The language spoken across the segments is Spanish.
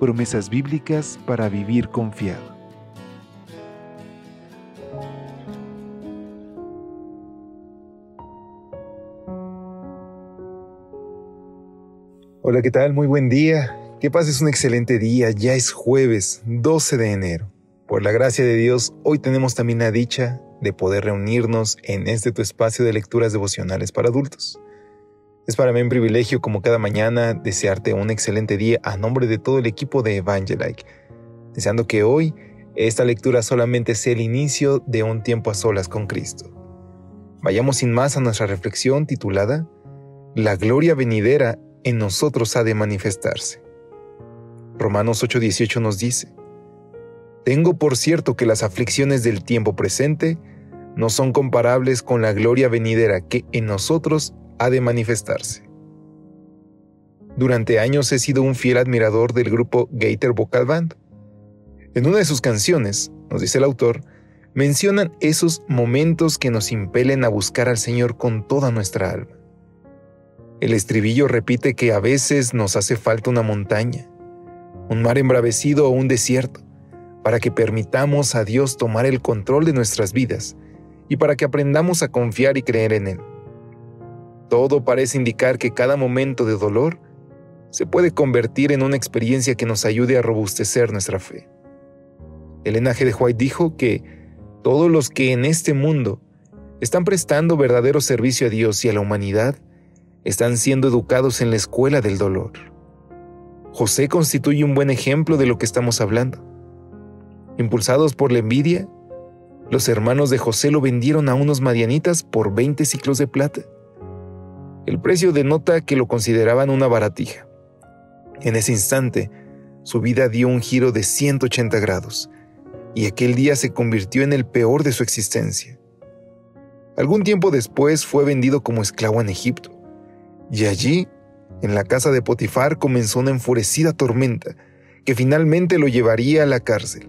Promesas bíblicas para vivir confiado. Hola, ¿qué tal? Muy buen día. Que pases un excelente día. Ya es jueves 12 de enero. Por la gracia de Dios, hoy tenemos también la dicha de poder reunirnos en este tu espacio de lecturas devocionales para adultos. Es para mí un privilegio, como cada mañana, desearte un excelente día a nombre de todo el equipo de Evangelike, deseando que hoy esta lectura solamente sea el inicio de un tiempo a solas con Cristo. Vayamos sin más a nuestra reflexión titulada La gloria venidera en nosotros ha de manifestarse. Romanos 8:18 nos dice, Tengo por cierto que las aflicciones del tiempo presente no son comparables con la gloria venidera que en nosotros ha de manifestarse. Durante años he sido un fiel admirador del grupo Gator Vocal Band. En una de sus canciones, nos dice el autor, mencionan esos momentos que nos impelen a buscar al Señor con toda nuestra alma. El estribillo repite que a veces nos hace falta una montaña, un mar embravecido o un desierto, para que permitamos a Dios tomar el control de nuestras vidas y para que aprendamos a confiar y creer en Él. Todo parece indicar que cada momento de dolor se puede convertir en una experiencia que nos ayude a robustecer nuestra fe. El G. de White dijo que todos los que en este mundo están prestando verdadero servicio a Dios y a la humanidad están siendo educados en la escuela del dolor. José constituye un buen ejemplo de lo que estamos hablando. Impulsados por la envidia, los hermanos de José lo vendieron a unos madianitas por 20 ciclos de plata. El precio denota que lo consideraban una baratija. En ese instante, su vida dio un giro de 180 grados, y aquel día se convirtió en el peor de su existencia. Algún tiempo después fue vendido como esclavo en Egipto. Y allí, en la casa de Potifar, comenzó una enfurecida tormenta que finalmente lo llevaría a la cárcel.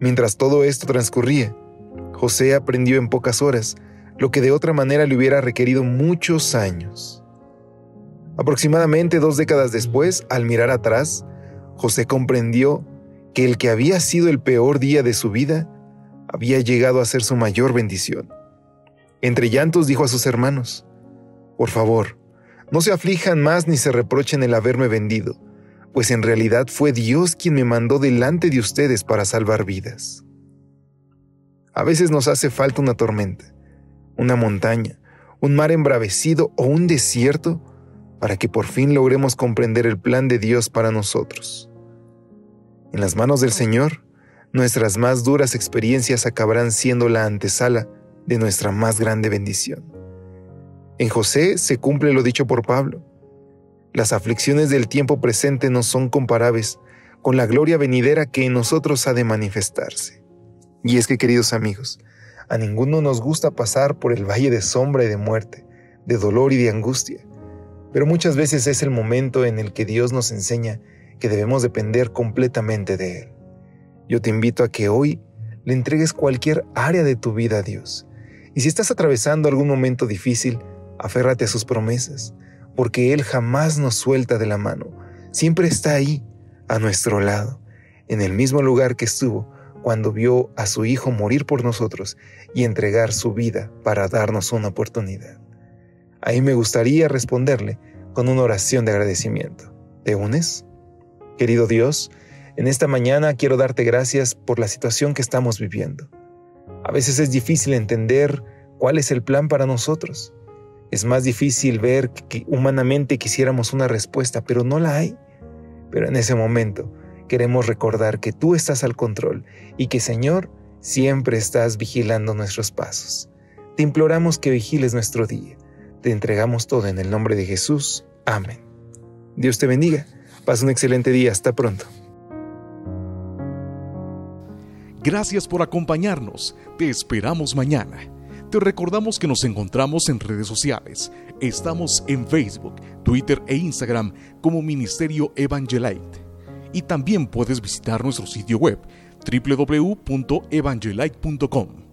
Mientras todo esto transcurría, José aprendió en pocas horas lo que de otra manera le hubiera requerido muchos años. Aproximadamente dos décadas después, al mirar atrás, José comprendió que el que había sido el peor día de su vida había llegado a ser su mayor bendición. Entre llantos dijo a sus hermanos, por favor, no se aflijan más ni se reprochen el haberme vendido, pues en realidad fue Dios quien me mandó delante de ustedes para salvar vidas. A veces nos hace falta una tormenta, una montaña, un mar embravecido o un desierto para que por fin logremos comprender el plan de Dios para nosotros. En las manos del Señor, nuestras más duras experiencias acabarán siendo la antesala de nuestra más grande bendición. En José se cumple lo dicho por Pablo. Las aflicciones del tiempo presente no son comparables con la gloria venidera que en nosotros ha de manifestarse. Y es que, queridos amigos, a ninguno nos gusta pasar por el valle de sombra y de muerte, de dolor y de angustia, pero muchas veces es el momento en el que Dios nos enseña que debemos depender completamente de Él. Yo te invito a que hoy le entregues cualquier área de tu vida a Dios. Y si estás atravesando algún momento difícil, Aférrate a sus promesas, porque Él jamás nos suelta de la mano. Siempre está ahí, a nuestro lado, en el mismo lugar que estuvo cuando vio a su Hijo morir por nosotros y entregar su vida para darnos una oportunidad. Ahí me gustaría responderle con una oración de agradecimiento. ¿Te unes? Querido Dios, en esta mañana quiero darte gracias por la situación que estamos viviendo. A veces es difícil entender cuál es el plan para nosotros. Es más difícil ver que humanamente quisiéramos una respuesta, pero no la hay. Pero en ese momento queremos recordar que tú estás al control y que Señor, siempre estás vigilando nuestros pasos. Te imploramos que vigiles nuestro día. Te entregamos todo en el nombre de Jesús. Amén. Dios te bendiga. Pasa un excelente día. Hasta pronto. Gracias por acompañarnos. Te esperamos mañana. Te recordamos que nos encontramos en redes sociales. Estamos en Facebook, Twitter e Instagram como Ministerio Evangelite. Y también puedes visitar nuestro sitio web www.evangelite.com